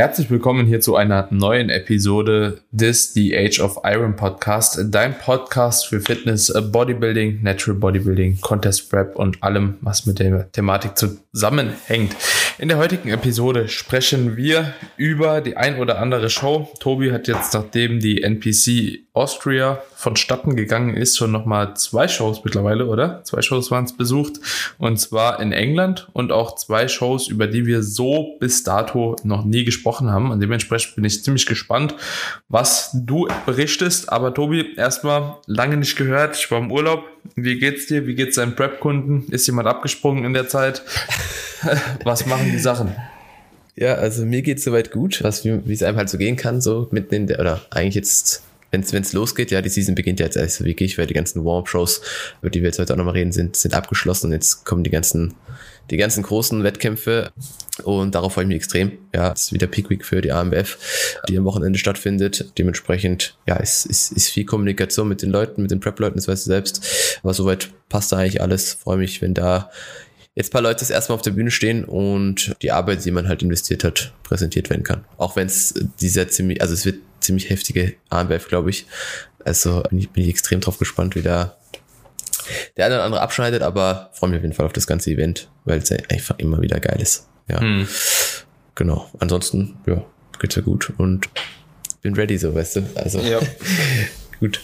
Herzlich willkommen hier zu einer neuen Episode des The Age of Iron Podcast, dein Podcast für Fitness, Bodybuilding, Natural Bodybuilding, Contest Prep und allem, was mit der Thematik zusammenhängt. In der heutigen Episode sprechen wir über die ein oder andere Show. Tobi hat jetzt, nachdem die NPC Austria vonstatten gegangen ist, schon nochmal zwei Shows mittlerweile, oder? Zwei Shows waren es besucht. Und zwar in England und auch zwei Shows, über die wir so bis dato noch nie gesprochen haben. Und dementsprechend bin ich ziemlich gespannt, was du berichtest. Aber Tobi, erstmal lange nicht gehört. Ich war im Urlaub. Wie geht's dir? Wie geht's deinen Prep-Kunden? Ist jemand abgesprungen in der Zeit? was machen die Sachen? Ja, also mir geht's soweit gut, was wie es einem halt so gehen kann, so mitten in der, oder eigentlich jetzt wenn es losgeht, ja, die Season beginnt ja jetzt erst wirklich, weil die ganzen Warm-Shows, über die wir jetzt heute auch nochmal reden, sind, sind abgeschlossen und jetzt kommen die ganzen, die ganzen großen Wettkämpfe und darauf freue ich mich extrem. Ja, es ist wieder Peak Week für die AMBF, die am Wochenende stattfindet. Dementsprechend, ja, es ist, ist viel Kommunikation mit den Leuten, mit den Prep-Leuten, das weißt du selbst. Aber soweit passt da eigentlich alles. Freue mich, wenn da jetzt ein paar Leute das erstmal auf der Bühne stehen und die Arbeit, die man halt investiert hat, präsentiert werden kann. Auch wenn es dieser ziemlich, also es wird ziemlich heftige AMBF, glaube ich. Also bin ich, bin ich extrem drauf gespannt, wie da der eine oder andere abschneidet, aber freue mich auf jeden Fall auf das ganze Event, weil es einfach immer wieder geil ist. Ja. Hm. Genau. Ansonsten, ja, geht's ja gut und bin ready, so weißt du. Also ja. gut.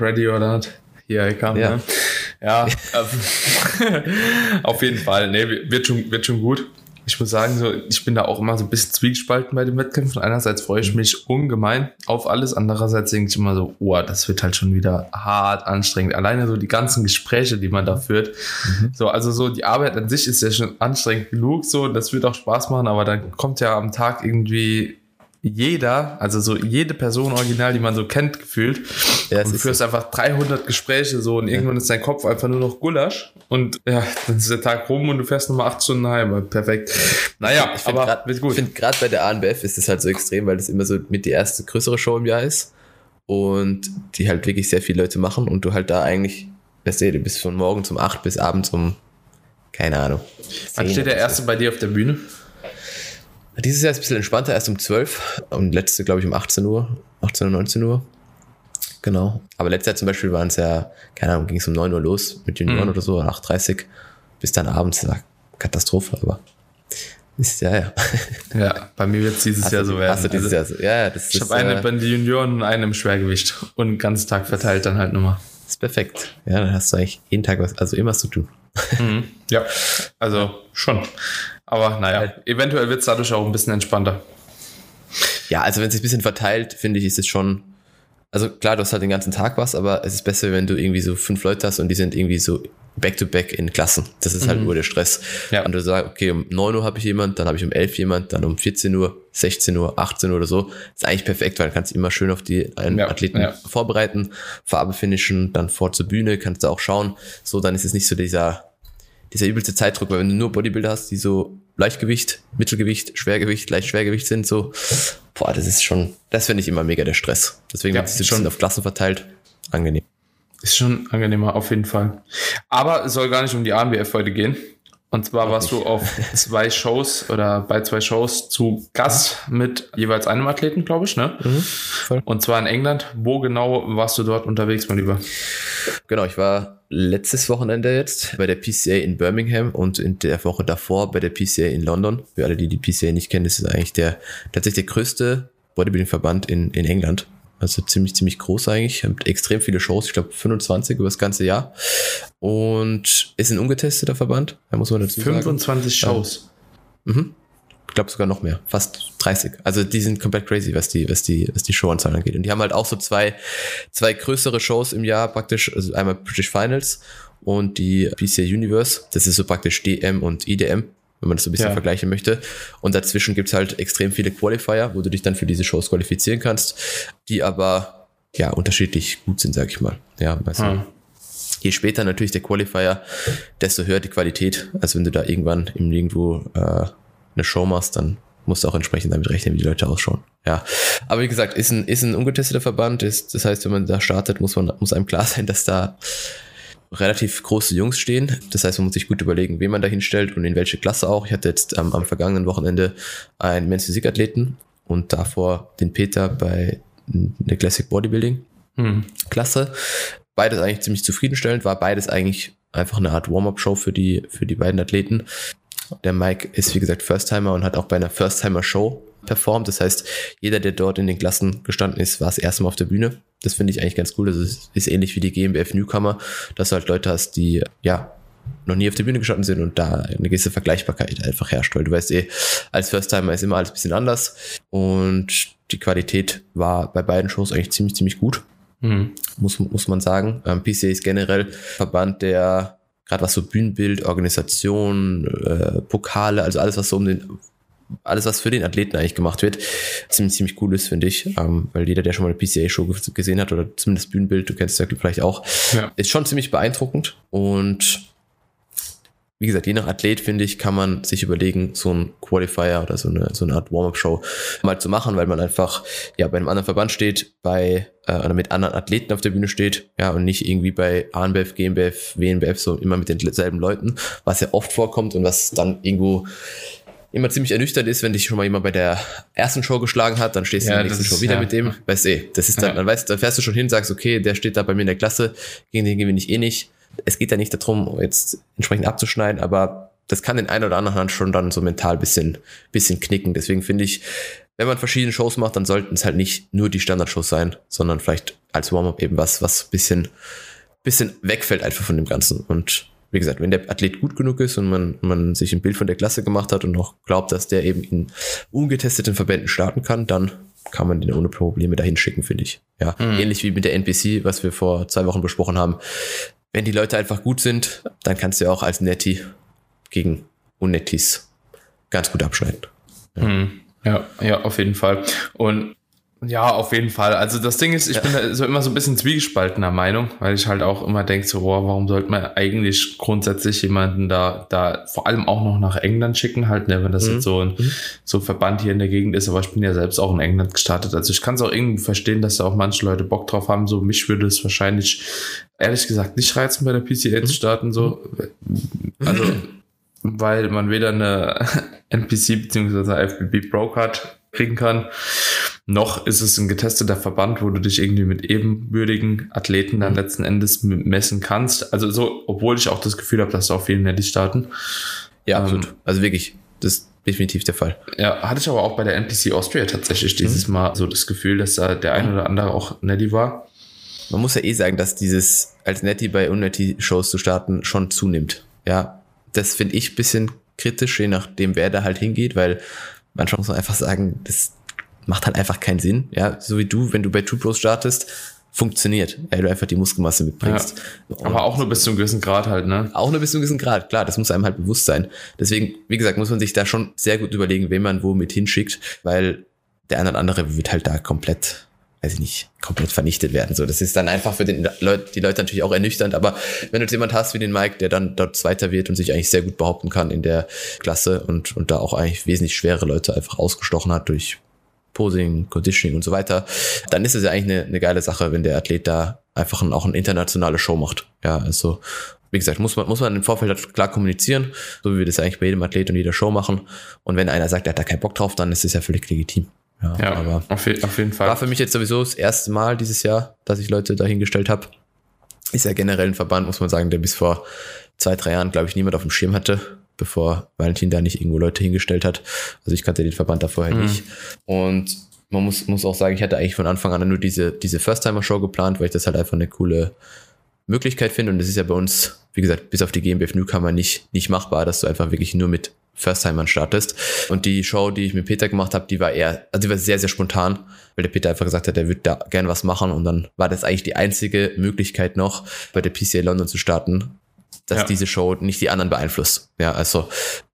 Ready or not? Here I come. Ja. Ne? Ja, auf jeden Fall. Nee, wird schon, wird schon gut. Ich muss sagen, so, ich bin da auch immer so ein bisschen zwiegespalten bei den Wettkämpfen. Einerseits freue ich mich ungemein auf alles. Andererseits denke ich immer so, oh, das wird halt schon wieder hart anstrengend. Alleine so die ganzen Gespräche, die man da führt. Mhm. So, also so die Arbeit an sich ist ja schon anstrengend genug. So, das wird auch Spaß machen. Aber dann kommt ja am Tag irgendwie jeder, also so jede Person original, die man so kennt, gefühlt. Ja, und du führst so. einfach 300 Gespräche so und irgendwann ist dein Kopf einfach nur noch Gulasch und ja, dann ist der Tag rum und du fährst nochmal acht Stunden heim. Perfekt. Naja, ich aber grad, gut. Ich finde gerade bei der ANBF ist es halt so extrem, weil das immer so mit die erste größere Show im Jahr ist und die halt wirklich sehr viele Leute machen und du halt da eigentlich, weißt du, du bist von morgen zum acht bis abends um, keine Ahnung. Wann steht der erste bei dir auf der Bühne? Dieses Jahr ist ein bisschen entspannter, erst um 12 und letzte, glaube ich, um 18 Uhr, 18 oder 19 Uhr. Genau. Aber letztes Jahr zum Beispiel waren es ja, keine Ahnung, ging es um 9 Uhr los mit Junioren mhm. oder so, 8.30 bis dann abends. Ja, Katastrophe, aber ist ja, ja. Ja, bei mir wird es dieses hast Jahr so werden. Hast du dieses also, Jahr so? Ja, das ich habe eine äh, bei den Junioren und eine im Schwergewicht und den ganzen Tag verteilt dann halt nochmal. Ist perfekt. Ja, dann hast du eigentlich jeden Tag was, also immer was zu tun. Mhm. Ja, also schon. Aber naja, eventuell wird es dadurch auch ein bisschen entspannter. Ja, also wenn es sich ein bisschen verteilt, finde ich, ist es schon. Also klar, du hast halt den ganzen Tag was, aber es ist besser, wenn du irgendwie so fünf Leute hast und die sind irgendwie so back-to-back -back in Klassen. Das ist halt mhm. nur der Stress. Ja. Und du sagst, okay, um 9 Uhr habe ich jemand, dann habe ich um 11 jemand, dann um 14 Uhr, 16 Uhr, 18 Uhr oder so. Das ist eigentlich perfekt, weil du kannst immer schön auf die ja. Athleten ja. vorbereiten, Farbe finishen, dann vor zur Bühne, kannst du auch schauen. So, dann ist es nicht so dieser dieser übelste Zeitdruck, weil wenn du nur Bodybuilder hast, die so Leichtgewicht, Mittelgewicht, Schwergewicht, Leichtschwergewicht sind, so, boah, das ist schon, das finde ich immer mega der Stress. Deswegen ja, ist es schon auf Klassen verteilt, angenehm. Ist schon angenehmer, auf jeden Fall. Aber es soll gar nicht um die AMBF heute gehen. Und zwar warst du auf zwei Shows oder bei zwei Shows zu Gast mit jeweils einem Athleten, glaube ich, ne? Mhm, und zwar in England. Wo genau warst du dort unterwegs, mein Lieber? Genau, ich war letztes Wochenende jetzt bei der PCA in Birmingham und in der Woche davor bei der PCA in London. Für alle, die die PCA nicht kennen, das ist eigentlich der tatsächlich der größte Bodybuilding-Verband in, in England. Also ziemlich, ziemlich groß eigentlich. Hat extrem viele Shows, ich glaube 25 über das ganze Jahr. Und ist ein ungetesteter Verband, da muss man dazu 25 sagen. 25 Shows. Ja. Mhm. Ich glaube sogar noch mehr, fast 30. Also die sind komplett crazy, was die, was die, was die Showanzahl angeht. Und die haben halt auch so zwei, zwei größere Shows im Jahr praktisch, also einmal British Finals und die PCA Universe. Das ist so praktisch DM und IDM wenn man das so ein bisschen ja. vergleichen möchte. Und dazwischen gibt's halt extrem viele Qualifier, wo du dich dann für diese Shows qualifizieren kannst, die aber ja unterschiedlich gut sind, sag ich mal. Ja, also hm. je später natürlich der Qualifier, desto höher die Qualität. Also wenn du da irgendwann im irgendwo äh, eine Show machst, dann musst du auch entsprechend damit rechnen, wie die Leute ausschauen. Ja, aber wie gesagt, ist ein, ist ein ungetesteter Verband. Ist, das heißt, wenn man da startet, muss man muss einem klar sein, dass da relativ große Jungs stehen. Das heißt, man muss sich gut überlegen, wen man da hinstellt und in welche Klasse auch. Ich hatte jetzt ähm, am vergangenen Wochenende einen Men's Physik Athleten und davor den Peter bei der Classic Bodybuilding hm. Klasse. Beides eigentlich ziemlich zufriedenstellend, war beides eigentlich einfach eine Art Warm-up-Show für die, für die beiden Athleten. Der Mike ist, wie gesagt, First-Timer und hat auch bei einer First-Timer-Show performt. Das heißt, jeder, der dort in den Klassen gestanden ist, war das erste Mal auf der Bühne. Das finde ich eigentlich ganz cool. Das ist, ist ähnlich wie die GmbF Newcomer, dass du halt Leute hast, die, ja, noch nie auf der Bühne gestanden sind und da eine gewisse Vergleichbarkeit einfach herrscht. Weil du weißt eh, als First-Timer ist immer alles ein bisschen anders und die Qualität war bei beiden Shows eigentlich ziemlich, ziemlich gut. Mhm. Muss, muss man sagen. Ähm, PCA ist generell Verband, der gerade was so Bühnenbild, Organisation, äh, Pokale, also alles, was so um den alles, was für den Athleten eigentlich gemacht wird, ziemlich, ziemlich cool ist, finde ich. Ähm, weil jeder, der schon mal eine PCA-Show gesehen hat oder zumindest Bühnenbild, du kennst es ja vielleicht auch, ja. ist schon ziemlich beeindruckend. Und wie gesagt, je nach Athlet, finde ich, kann man sich überlegen, so ein Qualifier oder so eine, so eine Art Warm-Up-Show mal zu machen, weil man einfach ja bei einem anderen Verband steht, bei äh, oder mit anderen Athleten auf der Bühne steht, ja, und nicht irgendwie bei ANBF, GmbF, WNBF, so immer mit denselben Leuten, was ja oft vorkommt und was dann irgendwo immer ziemlich ernüchternd ist, wenn dich schon mal jemand bei der ersten Show geschlagen hat, dann stehst du ja, in der nächsten Show wieder ja. mit dem. Weißt du, eh, das ist dann, ja. dann weißt, dann fährst du schon hin, sagst, okay, der steht da bei mir in der Klasse, gegen den gewinne ich eh nicht. Es geht ja nicht darum, jetzt entsprechend abzuschneiden, aber das kann den einen oder anderen schon dann so mental bisschen, bisschen knicken. Deswegen finde ich, wenn man verschiedene Shows macht, dann sollten es halt nicht nur die Standardshows sein, sondern vielleicht als Warm-up eben was, was bisschen, bisschen wegfällt einfach von dem Ganzen. Und wie gesagt, wenn der Athlet gut genug ist und man, man sich ein Bild von der Klasse gemacht hat und noch glaubt, dass der eben in ungetesteten Verbänden starten kann, dann kann man den ohne Probleme dahin schicken, finde ich. Ja, mhm. ähnlich wie mit der NPC, was wir vor zwei Wochen besprochen haben. Wenn die Leute einfach gut sind, dann kannst du ja auch als Netty gegen Unnettis ganz gut abschneiden. Ja. Mhm. ja, ja, auf jeden Fall. Und ja, auf jeden Fall. Also das Ding ist, ich ja. bin da so immer so ein bisschen zwiegespaltener Meinung, weil ich halt auch immer denke, so, oh, warum sollte man eigentlich grundsätzlich jemanden da, da vor allem auch noch nach England schicken, halt, ne, wenn das mhm. jetzt so ein mhm. so Verband hier in der Gegend ist, aber ich bin ja selbst auch in England gestartet. Also ich kann es auch irgendwie verstehen, dass da auch manche Leute Bock drauf haben. So, mich würde es wahrscheinlich ehrlich gesagt nicht reizen, bei der PCA mhm. zu starten. So. Also, weil man weder eine NPC bzw. FBB Pro Card kriegen kann noch ist es ein getesteter Verband, wo du dich irgendwie mit ebenbürtigen Athleten dann mhm. letzten Endes messen kannst. Also so, obwohl ich auch das Gefühl habe, dass da auch viele Netty starten. Ja, ähm, absolut. Also wirklich, das ist definitiv der Fall. Ja, hatte ich aber auch bei der NPC Austria tatsächlich dieses mhm. Mal so das Gefühl, dass da der eine oder andere auch Netty war. Man muss ja eh sagen, dass dieses als Netty bei Unnetty-Shows zu starten schon zunimmt. Ja, das finde ich bisschen kritisch, je nachdem, wer da halt hingeht, weil manchmal muss man einfach sagen, das macht halt einfach keinen Sinn. Ja, so wie du, wenn du bei Two Pros startest, funktioniert, weil du einfach die Muskelmasse mitbringst. Ja, aber auch nur bis zu einem gewissen Grad halt, ne? Auch nur bis zu einem gewissen Grad, klar, das muss einem halt bewusst sein. Deswegen, wie gesagt, muss man sich da schon sehr gut überlegen, wen man wo mit hinschickt, weil der eine oder andere wird halt da komplett, weiß ich nicht, komplett vernichtet werden. So, das ist dann einfach für den Leut, die Leute natürlich auch ernüchternd, aber wenn du jetzt jemand hast wie den Mike, der dann dort Zweiter wird und sich eigentlich sehr gut behaupten kann in der Klasse und, und da auch eigentlich wesentlich schwere Leute einfach ausgestochen hat durch Posing, Conditioning und so weiter, dann ist es ja eigentlich eine, eine geile Sache, wenn der Athlet da einfach ein, auch eine internationale Show macht. Ja, also wie gesagt, muss man, muss man im Vorfeld halt klar kommunizieren, so wie wir das eigentlich bei jedem Athlet und jeder Show machen. Und wenn einer sagt, er hat da keinen Bock drauf, dann ist es ja völlig legitim. Ja, ja aber auf, auf, jeden Fall. War für mich jetzt sowieso das erste Mal dieses Jahr, dass ich Leute dahingestellt habe. Ist ja generell ein Verband, muss man sagen, der bis vor zwei, drei Jahren, glaube ich, niemand auf dem Schirm hatte bevor Valentin da nicht irgendwo Leute hingestellt hat. Also ich kannte den Verband da vorher mhm. nicht. Und man muss, muss auch sagen, ich hatte eigentlich von Anfang an nur diese, diese First-Timer-Show geplant, weil ich das halt einfach eine coole Möglichkeit finde. Und das ist ja bei uns, wie gesagt, bis auf die GmbF Newcomer nicht, nicht machbar, dass du einfach wirklich nur mit First-Timern startest. Und die Show, die ich mit Peter gemacht habe, die war eher, also die war sehr, sehr spontan, weil der Peter einfach gesagt hat, er würde da gerne was machen. Und dann war das eigentlich die einzige Möglichkeit noch, bei der PCA London zu starten dass ja. diese Show nicht die anderen beeinflusst. Ja, also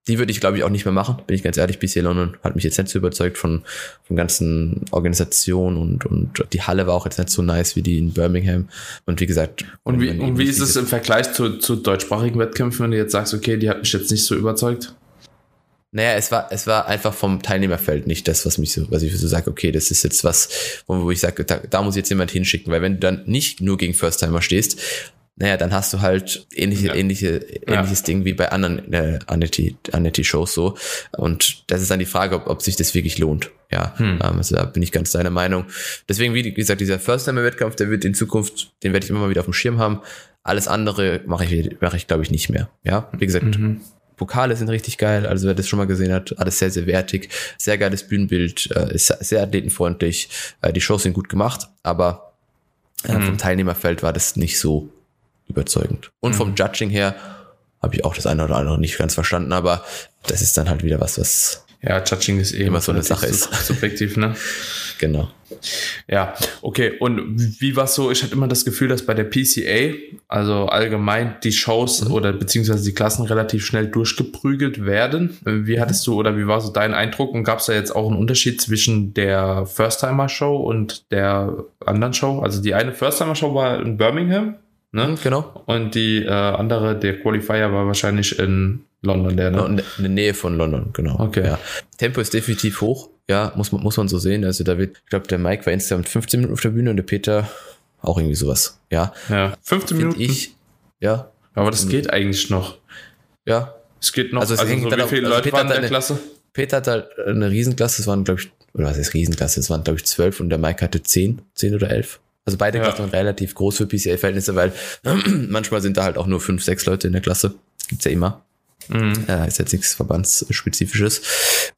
die würde ich, glaube ich, auch nicht mehr machen, bin ich ganz ehrlich. BC London hat mich jetzt nicht so überzeugt von, von ganzen Organisationen und, und die Halle war auch jetzt nicht so nice wie die in Birmingham. Und wie gesagt. Und wie, und wie ist es im Vergleich zu, zu deutschsprachigen Wettkämpfen, wenn du jetzt sagst, okay, die hat mich jetzt nicht so überzeugt? Naja, es war, es war einfach vom Teilnehmerfeld nicht das, was mich so, was ich so sage, okay, das ist jetzt was, wo, wo ich sage, da, da muss jetzt jemand hinschicken, weil wenn du dann nicht nur gegen First-Timer stehst, naja, dann hast du halt ähnliche, Ja. ähnliche, ähnliches Ding wie bei anderen äh, Annetti-Shows so. Und das ist dann die Frage, ob, ob sich das wirklich lohnt. Ja, Hm. ähm, also da bin ich ganz deiner Meinung. Deswegen, wie gesagt, dieser First-Timer-Wettkampf, der wird in Zukunft, den werde ich immer mal wieder auf dem Schirm haben. Alles andere mache ich, mache ich glaube ich, nicht mehr. Ja, wie gesagt, Mhm. Pokale sind richtig geil, also wer das schon mal gesehen hat, alles sehr, sehr wertig, sehr geiles Bühnenbild, äh, ist sehr athletenfreundlich, äh, die Shows sind gut gemacht, aber äh, Mhm. vom Teilnehmerfeld war das nicht so überzeugend. Und vom Judging her habe ich auch das eine oder andere nicht ganz verstanden, aber das ist dann halt wieder was, was Ja, Judging ist eh Immer so eine Sache ist. sub- Subjektiv, ne? genau. Ja, okay. Und wie war so? Ich hatte immer das Gefühl, dass bei der PCA, also allgemein, die Shows Mhm. oder beziehungsweise die Klassen relativ schnell durchgeprügelt werden. Wie hattest du oder wie war so dein Eindruck? Und gab es da jetzt auch einen Unterschied zwischen der First-Timer-Show und der anderen Show? Also die eine First-Timer-Show war in Birmingham, ne? Mhm, genau. Und die äh, andere, der Qualifier, war wahrscheinlich in London, der, ne? Und in der Nähe von London, genau. Okay. Ja. Tempo ist definitiv hoch, ja, muss man, muss man so sehen. Also da wird, ich glaube, der Mike war insgesamt 15 Minuten auf der Bühne und der Peter auch irgendwie sowas. Ja, Ja, 15 finde Minuten. ich. Ja, Aber das geht eigentlich noch. ja. Es geht noch. Also Also, es hängt so wie viele also Leute Peter waren in der eine- Klasse? Peter hat halt eine Riesenklasse, es waren, glaube ich, oder was ist Riesenklasse? Es waren, glaube ich, zwölf und der Mike hatte zehn, zehn oder elf. Also beide Ja. Klassen waren relativ groß für PCA-Verhältnisse, weil manchmal sind da halt auch nur fünf, sechs Leute in der Klasse. Gibt's ja immer. Mhm. Äh, ist jetzt nichts Verbandsspezifisches.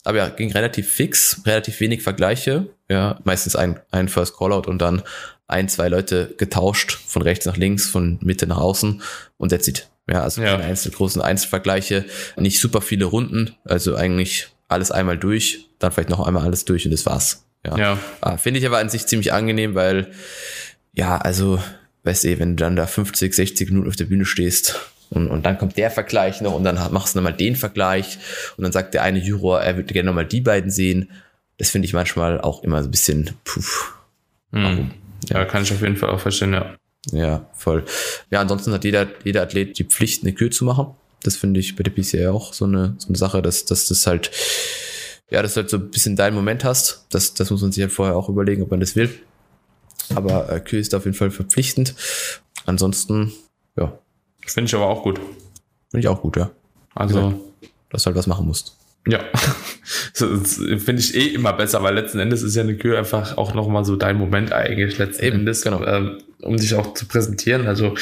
Aber ja, ging relativ fix, relativ wenig Vergleiche. Ja, meistens ein, ein First Callout und dann ein, zwei Leute getauscht, von rechts nach links, von Mitte nach außen und that's it. Ja, also Ja. keine Einzel großen Einzelvergleiche, nicht super viele Runden, also eigentlich alles einmal durch, dann vielleicht noch einmal alles durch und das war's. Ja. Ja. Ah, Finde ich aber an sich ziemlich angenehm, weil, ja, also, weißt du, wenn du dann da 50, 60 Minuten auf der Bühne stehst und, und dann kommt der Vergleich noch und dann machst du nochmal den Vergleich und dann sagt der eine Juror, er würde gerne nochmal die beiden sehen. Das finde ich manchmal auch immer so ein bisschen, puh, Mhm. Ja, kann ich auf jeden Fall auch verstehen, ja. ja, voll. Ja, ansonsten hat jeder, jeder Athlet die Pflicht, eine Kür zu machen. Das finde ich bei der PCA auch so eine, so eine Sache, dass, dass das halt, ja, dass du halt so ein bisschen deinen Moment hast. Das, das muss man sich halt vorher auch überlegen, ob man das will. Aber äh, Kür ist auf jeden Fall verpflichtend. Ansonsten, ja, Finde ich aber auch gut. finde ich auch gut, ja. Also, Dass du halt was machen musst. Ja. Finde ich eh immer besser, weil letzten Endes ist ja eine Kür einfach auch nochmal so dein Moment eigentlich letzten Eben, Endes, genau. ähm, um dich auch zu präsentieren. Also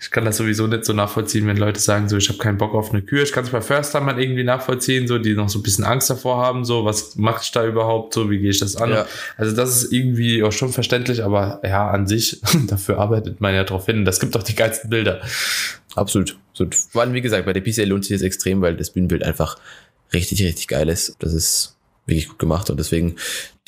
ich kann das sowieso nicht so nachvollziehen, wenn Leute sagen, so ich habe keinen Bock auf eine Kür. Ich kann es bei First Time mal irgendwie nachvollziehen, so die noch so ein bisschen Angst davor haben, so was mache ich da überhaupt, so wie gehe ich das an? Ja. Also das ist irgendwie auch schon verständlich, aber ja, an sich, dafür arbeitet man ja drauf hin. Das gibt doch die geilsten Bilder. Absolut. So, vor allem, wie gesagt, bei der PCA lohnt sich das extrem, weil das Bühnenbild einfach richtig, richtig geil ist. Das ist wirklich gut gemacht und deswegen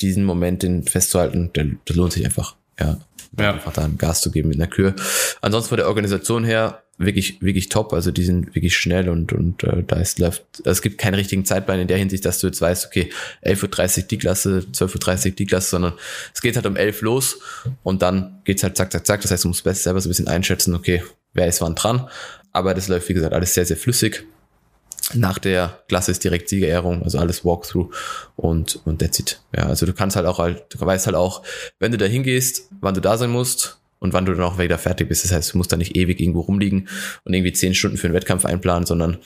diesen Moment den festzuhalten, der, das lohnt sich einfach. Ja. Ja. Einfach da Gas zu geben mit einer Kür. Ansonsten von der Organisation her wirklich, wirklich top. Also die sind wirklich schnell und, und äh, da ist läuft, es gibt keinen richtigen Zeitplan in der Hinsicht, dass du jetzt weißt, okay, 11.30 Uhr die Klasse, 12.30 Uhr die Klasse, sondern es geht halt um 11 los und dann geht's halt zack, zack, zack. Das heißt, du musst besser selber so ein bisschen einschätzen, okay, wer ist wann dran. Aber das läuft, wie gesagt, alles sehr, sehr flüssig. Nach der Klasse ist direkt Siegerehrung, also alles Walkthrough und, und that's it. Ja, also du kannst halt auch halt, du weißt halt auch, wenn du da hingehst, wann du da sein musst und wann du dann auch wieder fertig bist. Das heißt, du musst da nicht ewig irgendwo rumliegen und irgendwie zehn Stunden für einen Wettkampf einplanen, sondern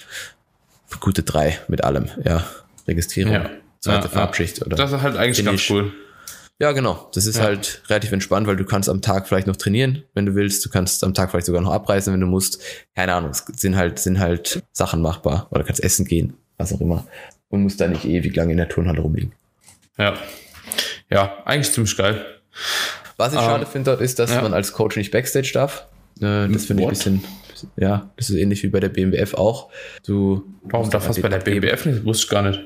gute drei mit allem, ja. Registrierung, Ja. zweite Ja, Farbschicht oder. Das ist halt eigentlich Finish. ganz cool. Ja, genau. Das ist Ja. halt relativ entspannt, weil du kannst am Tag vielleicht noch trainieren, wenn du willst. Du kannst am Tag vielleicht sogar noch abreisen, wenn du musst. Keine Ahnung. Es sind halt, sind halt Sachen machbar. Oder kannst essen gehen, was auch immer. Und musst da nicht ewig lange in der Turnhalle rumliegen. Ja. Ja, eigentlich ziemlich geil. Was ich Ähm, schade finde dort ist, dass ja. man als Coach nicht Backstage darf. Äh, das finde ich ein bisschen, ja, das ist ähnlich wie bei der BMBF auch. Du, Warum darf das bei der. BBF nicht? Wusste ich gar nicht.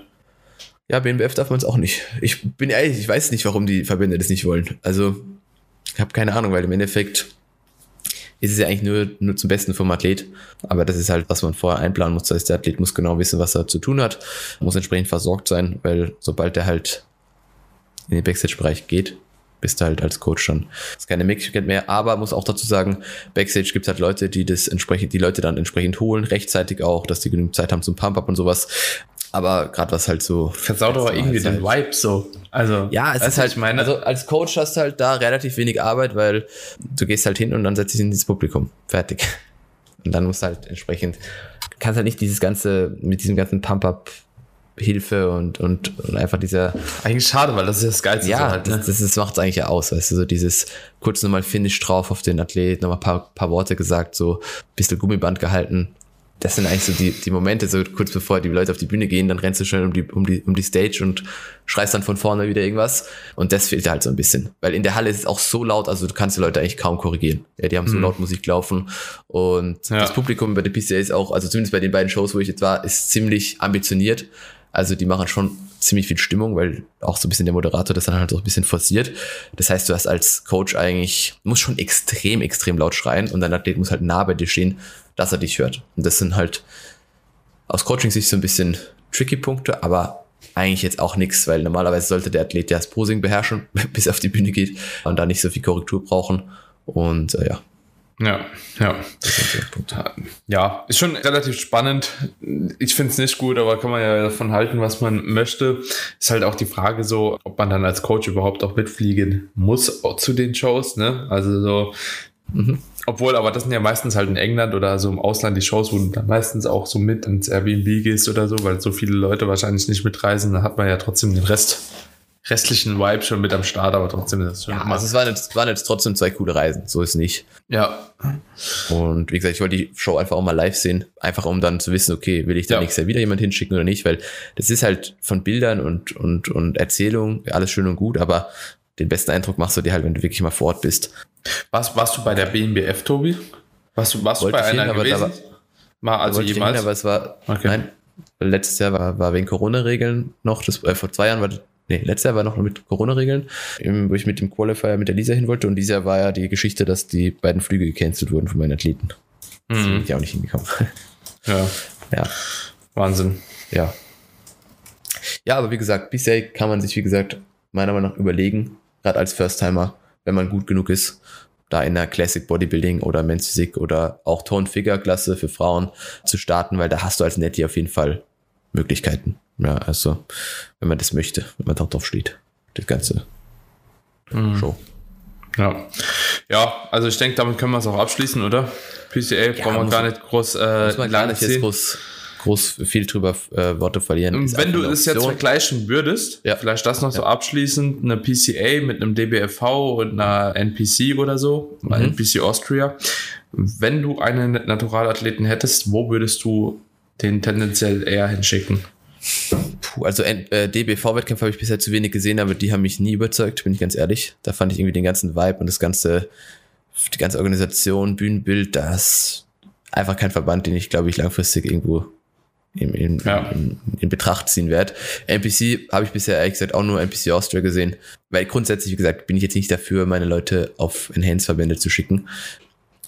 Ja, BMBF darf man es auch nicht. Ich bin ehrlich, ich weiß nicht, warum die Verbände das nicht wollen. Also, ich habe keine Ahnung, weil im Endeffekt ist es ja eigentlich nur, nur zum Besten vom Athlet. Aber das ist halt, was man vorher einplanen muss. Das heißt, der Athlet muss genau wissen, was er zu tun hat, muss entsprechend versorgt sein, weil sobald er halt in den Backstage-Bereich geht, bist du halt als Coach dann ist keine Möglichkeit mehr. Aber muss auch dazu sagen, Backstage gibt halt Leute, die das entsprechend, die Leute dann entsprechend holen, rechtzeitig auch, dass die genügend Zeit haben zum Pump-Up und sowas. Aber gerade was halt so. Versaut aber irgendwie den Vibe so. Also, ja, es ist halt, ich meine, also als Coach hast du halt da relativ wenig Arbeit, weil du gehst halt hin und dann setzt dich ins Publikum. Fertig. Und dann musst du halt entsprechend, kannst halt nicht dieses ganze, mit diesem ganzen Pump-Up Hilfe und, und, und einfach dieser. Eigentlich schade, weil das ist das Geilste. Ja, so halt, ne? das, das, das macht es eigentlich ja aus, weißt du, so dieses kurz nochmal Finish drauf auf den Athlet, nochmal ein paar, paar Worte gesagt, so ein bisschen Gummiband gehalten. Das sind eigentlich so die, die Momente, so kurz bevor die Leute auf die Bühne gehen, dann rennst du schnell um die, um die, um die Stage und schreist dann von vorne wieder irgendwas. Und das fehlt halt so ein bisschen. Weil in der Halle ist es auch so laut, also du kannst die Leute eigentlich kaum korrigieren. Ja, die haben so Mhm. laut Musik laufen. Und Ja. das Publikum bei der PCA ist auch, also zumindest bei den beiden Shows, wo ich jetzt war, ist ziemlich ambitioniert. Also die machen schon ziemlich viel Stimmung, weil auch so ein bisschen der Moderator das dann halt so ein bisschen forciert. Das heißt, du hast als Coach eigentlich, musst schon extrem, extrem laut schreien und dein Athlet muss halt nah bei dir stehen, dass er dich hört. Und das sind halt aus Coaching-Sicht so ein bisschen tricky Punkte, aber eigentlich jetzt auch nichts, weil normalerweise sollte der Athlet ja das Posing beherrschen, bis er auf die Bühne geht und da nicht so viel Korrektur brauchen. Und äh, ja, Ja, ja. Ja, ist schon relativ spannend. Ich finde es nicht gut, aber kann man ja davon halten, was man möchte. Ist halt auch die Frage so, ob man dann als Coach überhaupt auch mitfliegen muss zu den Shows, ne? Also so, Mhm. obwohl, aber das sind ja meistens halt in England oder so im Ausland die Shows, wo du dann meistens auch so mit ins Airbnb gehst oder so, weil so viele Leute wahrscheinlich nicht mitreisen, dann hat man ja trotzdem den Rest, restlichen Vibe schon mit am Start, aber trotzdem ist das schon Ja, also es waren, jetzt, waren jetzt trotzdem zwei coole Reisen, so ist nicht. ja, Und wie gesagt, ich wollte die Show einfach auch mal live sehen, einfach um dann zu wissen, okay, will ich da Ja. nächstes Jahr wieder jemand hinschicken oder nicht, weil das ist halt von Bildern und, und, und Erzählung alles schön und gut, aber den besten Eindruck machst du dir halt, wenn du wirklich mal vor Ort bist. Warst, warst du bei der BNBF, Tobi? Warst du, warst du Wollte bei ich hin, einer aber da gewesen? war- Mal, also jemals? hin, aber es war, Okay. nein, letztes Jahr war, war wegen Corona-Regeln noch, das, äh, vor zwei Jahren war, nee, letztes Jahr war noch mit Corona-Regeln, ähm, wo ich mit dem Qualifier mit der Lisa hin wollte und dieses Jahr war ja die Geschichte, dass die beiden Flüge gecancelt wurden von meinen Athleten. Da bin Mhm. ich auch nicht hingekommen. Ja, ja. Wahnsinn. Ja. Ja, aber wie gesagt, PCA kann man sich, wie gesagt, meiner Meinung nach überlegen, gerade als First-Timer, wenn man gut genug ist, da in der Classic Bodybuilding oder Men's Physik oder auch Tone-Figure-Klasse für Frauen zu starten, weil da hast du als Netty auf jeden Fall Möglichkeiten. Ja, also, wenn man das möchte, wenn man da drauf steht. Das ganze Mhm. Show. Ja. ja, also ich denke, damit können wir es auch abschließen, oder? PCA brauchen wir gar man- nicht groß äh, Muss man gar lange nicht jetzt groß, groß viel drüber äh, Worte verlieren. Ist Wenn du es jetzt vergleichen würdest, Ja. vielleicht das noch so abschließend, eine PCA mit einem DBFV und einer NPC oder so, Mhm. NPC Austria. Wenn du einen Naturalathleten hättest, wo würdest du den tendenziell eher hinschicken? Puh, also äh, DBV-Wettkämpfe habe ich bisher zu wenig gesehen, aber die haben mich nie überzeugt, bin ich ganz ehrlich. Da fand ich irgendwie den ganzen Vibe und das ganze, die ganze Organisation, Bühnenbild, das einfach kein Verband, den ich, glaube ich, langfristig irgendwo in, in, Ja. in, in Betracht ziehen werde. NPC habe ich bisher ehrlich gesagt auch nur NPC Austria gesehen, weil grundsätzlich, wie gesagt, bin ich jetzt nicht dafür, meine Leute auf Enhance-Verbände zu schicken.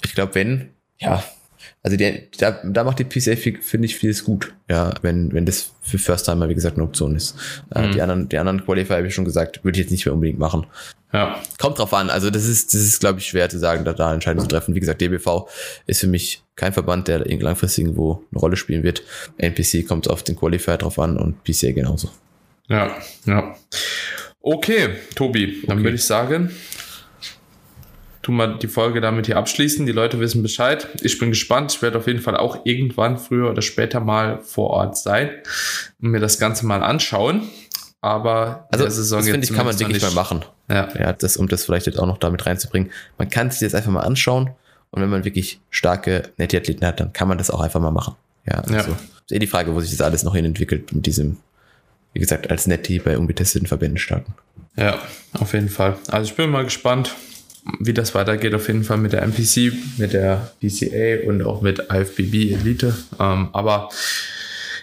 Ich glaube, wenn, ja, also die, da, da macht die PCA, fi- finde ich, vieles gut, ja, wenn, wenn das für First-Timer, wie gesagt, eine Option ist. Äh, Mhm. Die anderen, die anderen Qualifier, habe ich schon gesagt, würde ich jetzt nicht mehr unbedingt machen. Ja, Kommt drauf an, also das ist, das ist, glaube ich, schwer zu sagen, da, da Entscheidungen zu treffen. Wie gesagt, DBV ist für mich kein Verband, der langfristig irgendwo eine Rolle spielen wird. NPC kommt auf den Qualifier drauf an und PCA genauso. ja, ja. Okay, Tobi, dann Okay. würde ich sagen, tun wir die Folge damit hier abschließen. Die Leute wissen Bescheid. Ich bin gespannt. Ich werde auf jeden Fall auch irgendwann früher oder später mal vor Ort sein und mir das Ganze mal anschauen. Aber Also, der Saison das finde jetzt ich, kann man wirklich mal machen. Ja, Ja, das, um das vielleicht jetzt auch noch damit reinzubringen. Man kann sich das einfach mal anschauen und wenn man wirklich starke Netty-Athleten hat, dann kann man das auch einfach mal machen. Ja, Ja. also ist eh die Frage, wo sich das alles noch hin entwickelt mit diesem, wie gesagt, als Netty bei ungetesteten Verbänden starten. Ja, auf jeden Fall. Also ich bin mal gespannt, wie das weitergeht. Auf jeden Fall mit der MPC, mit der PCA und auch mit IFBB Elite. Ähm, aber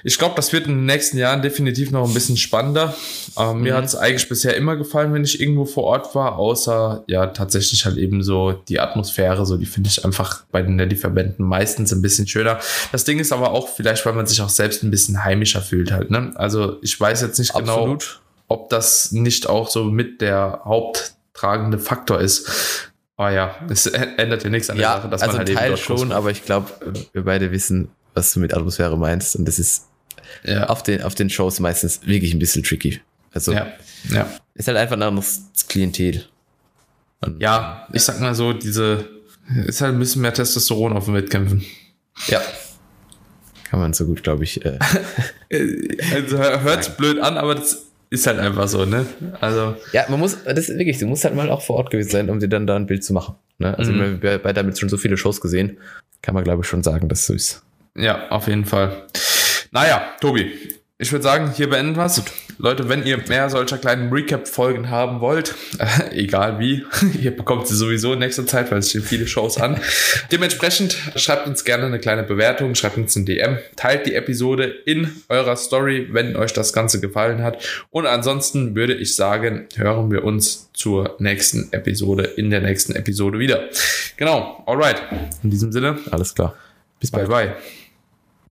ich glaube, das wird in den nächsten Jahren definitiv noch ein bisschen spannender. Ähm, Mir Mhm. hat es eigentlich bisher immer gefallen, wenn ich irgendwo vor Ort war, außer ja tatsächlich halt eben so die Atmosphäre, so die finde ich einfach bei den Netty-Verbänden meistens ein bisschen schöner. Das Ding ist aber auch vielleicht, weil man sich auch selbst ein bisschen heimischer fühlt halt. Ne? Also ich weiß jetzt nicht genau, ob das nicht auch so mit der haupttragende Faktor ist. Aber ja, es ändert ja nichts an der Ja, Sache, dass also man halt Teil dort groß schon, aber ich glaube, wir beide wissen, was du mit Atmosphäre meinst und das ist ja. auf, den, auf den Shows meistens wirklich ein bisschen tricky. Also ja, ja. ist halt einfach ein anderes Klientel. Und ja, ich sag mal so, diese ist halt ein bisschen mehr Testosteron auf den Wettkämpfen. Ja. Kann man so gut, glaube ich. Äh. also hört sich blöd an, aber das ist halt einfach so, ne? Also. Ja, man muss, das ist wirklich, du musst halt mal auch vor Ort gewesen sein, um dir dann da ein Bild zu machen. Ne? Also mhm. bei, bei damit schon so viele Shows gesehen, kann man glaube ich schon sagen, dass es so ist. Ja, auf jeden Fall. Naja, Tobi, ich würde sagen, hier beenden wir es. Leute, wenn ihr mehr solcher kleinen Recap-Folgen haben wollt, äh, egal wie, ihr bekommt sie sowieso in nächster Zeit, weil es stehen viele Shows an. Dementsprechend schreibt uns gerne eine kleine Bewertung, schreibt uns ein DM, teilt die Episode in eurer Story, wenn euch das Ganze gefallen hat. Und ansonsten würde ich sagen, hören wir uns zur nächsten Episode, in der nächsten Episode wieder. Genau, alright. In diesem Sinne, alles klar. Bis bye bye. bye.